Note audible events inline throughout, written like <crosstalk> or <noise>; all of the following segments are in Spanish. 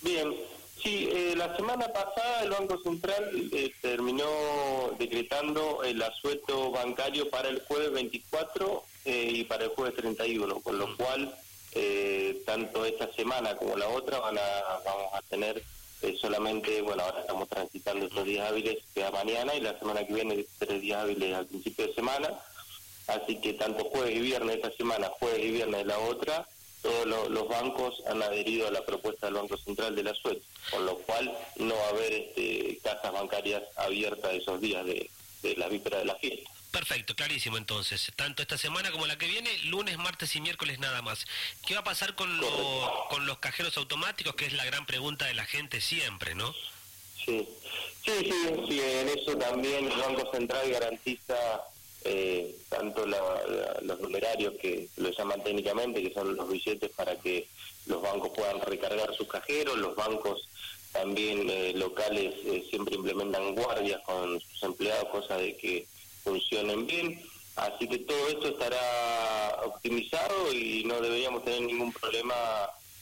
Bien, sí, eh, la semana pasada el Banco Central eh, terminó decretando el asueto bancario para el jueves 24 eh, y para el jueves 31, con lo cual tanto esta semana como la otra van a, vamos a tener solamente, bueno, ahora estamos transitando estos días hábiles que mañana y la semana que viene tres días hábiles al principio de semana, así que tanto jueves y viernes esta semana, jueves y viernes la otra, todos los bancos han adherido a la propuesta del Banco Central de la SUET, con lo cual no va a haber este, casas bancarias abiertas esos días de, la víspera de la fiesta. Perfecto, clarísimo entonces. Tanto esta semana como la que viene, lunes, martes y miércoles nada más. ¿Qué va a pasar con, con los cajeros automáticos? Que es la gran pregunta de la gente siempre, ¿no? Sí, sí, sí, sí en eso también el Banco Central garantiza eh, tanto los numerarios que lo llaman técnicamente, que son los billetes para que los bancos puedan recargar sus cajeros, los bancos también eh, locales eh, siempre implementan guardias con sus empleados, cosa de que funcionen bien. Así que todo esto estará optimizado y no deberíamos tener ningún problema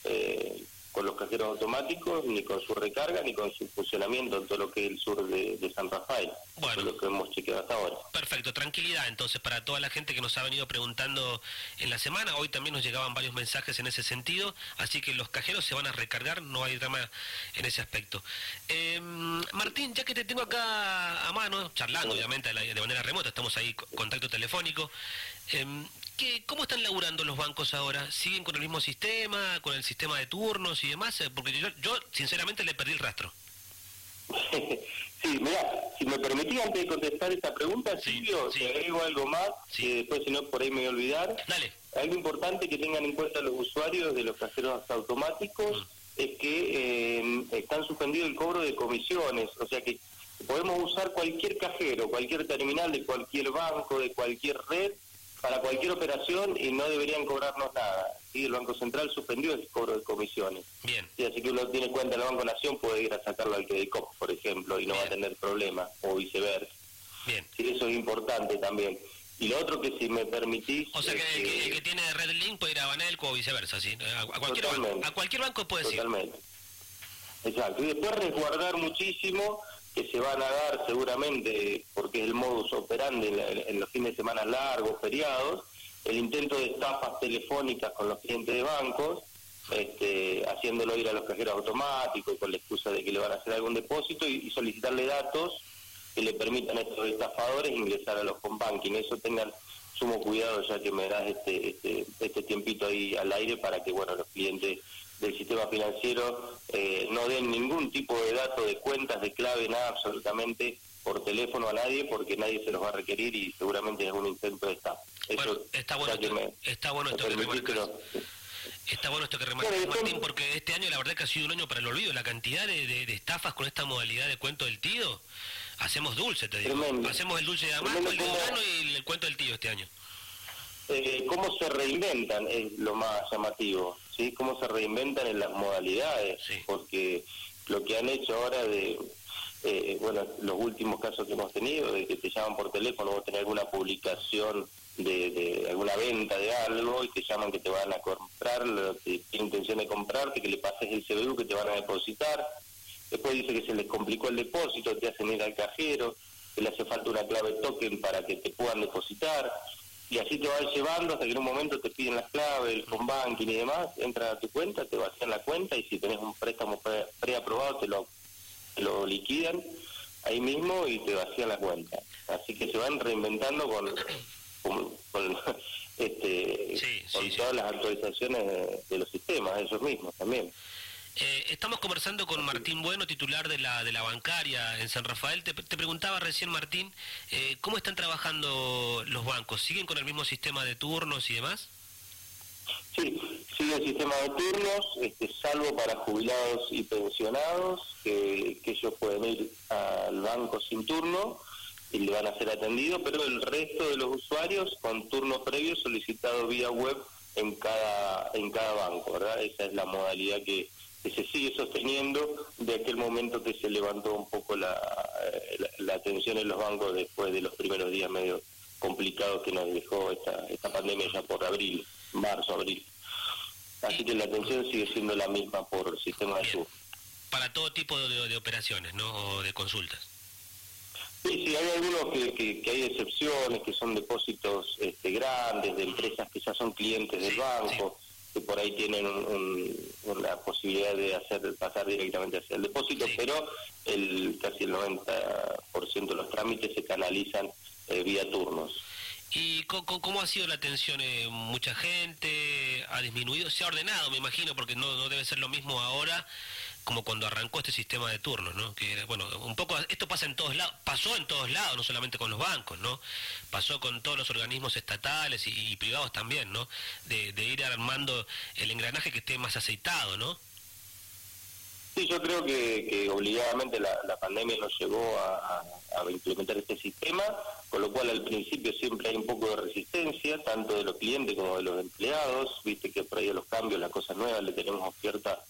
eh, con los cajeros automáticos, ni con su recarga, ni con su funcionamiento en todo lo que es el sur de, San Rafael. Bueno. lo que hemos chequeado hasta ahora. Perfecto, tranquilidad entonces para toda la gente que nos ha venido preguntando en la semana. Hoy también nos llegaban varios mensajes en ese sentido, así que los cajeros se van a recargar, no hay drama en ese aspecto. Eh, Martín, ya que te tengo acá a mano, charlando obviamente de manera remota, estamos ahí contacto telefónico. Eh, ¿Cómo están laburando los bancos ahora? ¿Siguen con el mismo sistema, con el sistema de turnos y demás? Eh, porque yo, yo sinceramente le perdí el rastro. <laughs> sí, mira, si me permitís antes de contestar esta pregunta, Silvio, sí. te agrego algo más, que después si no por ahí me voy a olvidar. Dale. Algo importante que tengan en cuenta los usuarios de los cajeros automáticos mm. es que eh, están suspendidos el cobro de comisiones, o sea que podemos usar cualquier cajero, cualquier terminal de cualquier banco, de cualquier red, para cualquier operación y no deberían cobrarnos nada. ¿sí? El Banco Central suspendió el cobro de comisiones. Bien. así que uno tiene cuenta el Banco Nación, puede ir a sacarlo al Credicop, por ejemplo, y no va a tener problema, o viceversa. Bien. Sí, eso es importante también. Y lo otro que si me permitís... O sea que, el que tiene Red Link puede ir a Banelco o viceversa, ¿sí? A, cualquier, banco, a cualquier banco puede ir. Totalmente. Exacto. Y después resguardar muchísimo que se van a dar seguramente, porque es el modus operandi en, los fines de semana largos, feriados, el intento de estafas telefónicas con los clientes de bancos, este, haciéndolo ir a los cajeros automáticos con la excusa de que le van a hacer algún depósito y, solicitarle datos que le permitan a estos estafadores ingresar a los banking. Eso tengan sumo cuidado ya que me das este, este, este tiempito ahí al aire para que bueno los clientes del sistema financiero eh, no den ningún tipo de dato de cuentas, de clave, nada absolutamente por teléfono a nadie porque nadie se los va a requerir y seguramente es un intento de estafa. Eso, está bueno, está bueno esto que Está bueno esto que remarcas, Martín, porque este año la verdad que ha sido un año para el olvido. La cantidad de, estafas con esta modalidad de cuento del tío, hacemos dulce, te digo. Hacemos el dulce de Amato, el de y el cuento del tío este año. Eh, cómo se reinventan es lo más llamativo, ¿sí? Cómo se reinventan en las modalidades, porque lo que han hecho ahora de, eh, bueno, los últimos casos que hemos tenido, de que te llaman por teléfono o tener alguna publicación de, alguna venta de algo y te llaman que te van a comprar, que tienen intención de comprarte, que le pases el CBU que te van a depositar, después dice que se les complicó el depósito, te hacen ir al cajero, que le hace falta una clave token para que te puedan depositar, y así te vas llevando hasta que en un momento te piden las claves, el phone banking y demás, entran a tu cuenta, te vacían la cuenta y si tenés un préstamo preaprobado te lo, lo liquidan ahí mismo y te vacían la cuenta. Así que se van reinventando con, con, <laughs> este, con todas las actualizaciones de, los sistemas, esos mismos también. Eh, estamos conversando con Martín Bueno, titular de la, de la bancaria en San Rafael. Te, preguntaba recién, Martín, eh, ¿cómo están trabajando los bancos? ¿Siguen con el mismo sistema de turnos y demás? Sí, sigue el sistema de turnos, este, salvo para jubilados y pensionados, que, que ellos pueden ir al banco sin turno y le van a ser atendidos, pero el resto de los usuarios con turno previo solicitado vía web en cada en cada banco, ¿verdad? Esa es la modalidad que que se sigue sosteniendo de aquel momento que se levantó un poco la, la, atención en los bancos después de los primeros días medio complicados que nos dejó esta, esta pandemia ya por abril, marzo, abril. Así que la atención sigue siendo la misma por el sistema de sur. para todo tipo de, operaciones, ¿no? O de consultas. Sí, sí, hay algunos que, que, hay excepciones, que son depósitos este, grandes, de empresas que ya son clientes del banco, que por ahí tienen una posibilidad de hacer pasar directamente hacia el depósito, pero el casi el 90% de los trámites se canalizan eh, vía turnos. ¿Y cómo, ha sido la atención? Eh, ¿Mucha gente? ¿Ha disminuido? ¿Se ha ordenado, me imagino? Porque no, no debe ser lo mismo ahora como cuando arrancó este sistema de turnos, ¿no? Que bueno, un poco esto pasa en todos lados, pasó en todos lados, no solamente con los bancos, ¿no? Pasó con todos los organismos estatales y, privados también, ¿no? De, ir armando el engranaje que esté más aceitado, ¿no? Sí, yo creo que, obligadamente la, pandemia nos llevó a, implementar este sistema, con lo cual al principio siempre hay un poco de resistencia, tanto de los clientes como de los empleados, viste que por ahí a los cambios, las cosas nuevas, le tenemos cierta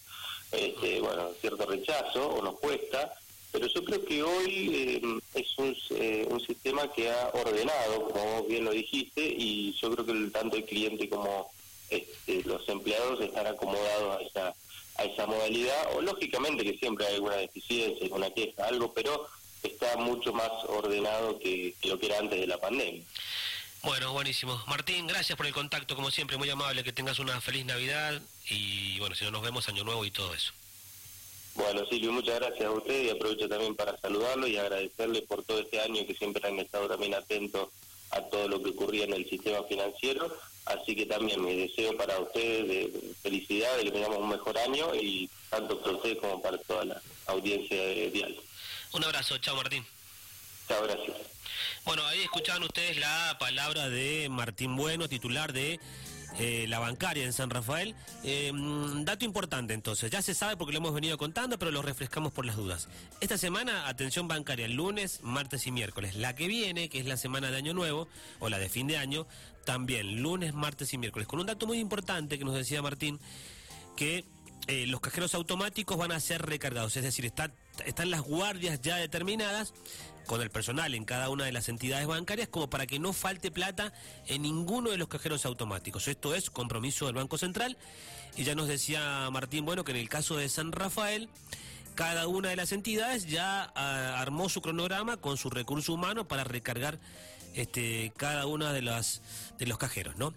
este, bueno, cierto rechazo o nos cuesta, pero yo creo que hoy eh, es un, eh, un, sistema que ha ordenado, como bien lo dijiste, y yo creo que tanto el cliente como este, los empleados están acomodados a esa, a esa modalidad, o lógicamente que siempre hay alguna deficiencia, alguna queja, algo, pero está mucho más ordenado que lo que era antes de la pandemia. Bueno, buenísimo. Martín, gracias por el contacto, como siempre, muy amable, que tengas una feliz Navidad y bueno, si no nos vemos Año Nuevo y todo eso. Bueno, Silvio, muchas gracias a usted y aprovecho también para saludarlo y agradecerle por todo este año que siempre han estado también atentos a todo lo que ocurría en el sistema financiero. Así que también mi deseo para ustedes de felicidad, de que tengamos un mejor año y tanto para ustedes como para toda la audiencia de Dial. Un abrazo, chao Martín. Bueno, ahí escuchaban ustedes la palabra de Martín Bueno, titular de eh, la bancaria en San Rafael. Eh, dato importante entonces, ya se sabe porque lo hemos venido contando, pero lo refrescamos por las dudas. Esta semana, atención bancaria, lunes, martes y miércoles. La que viene, que es la semana de Año Nuevo, o la de fin de año, también lunes, martes y miércoles. Con un dato muy importante que nos decía Martín, que eh, los cajeros automáticos van a ser recargados, es decir, están las guardias ya determinadas con el personal en cada una de las entidades bancarias como para que no falte plata en ninguno de los cajeros automáticos. Esto es compromiso del Banco Central y ya nos decía Martín Bueno que en el caso de San Rafael cada una de las entidades ya ah, armó su cronograma con su recurso humano para recargar este, cada una de las de los cajeros, ¿no?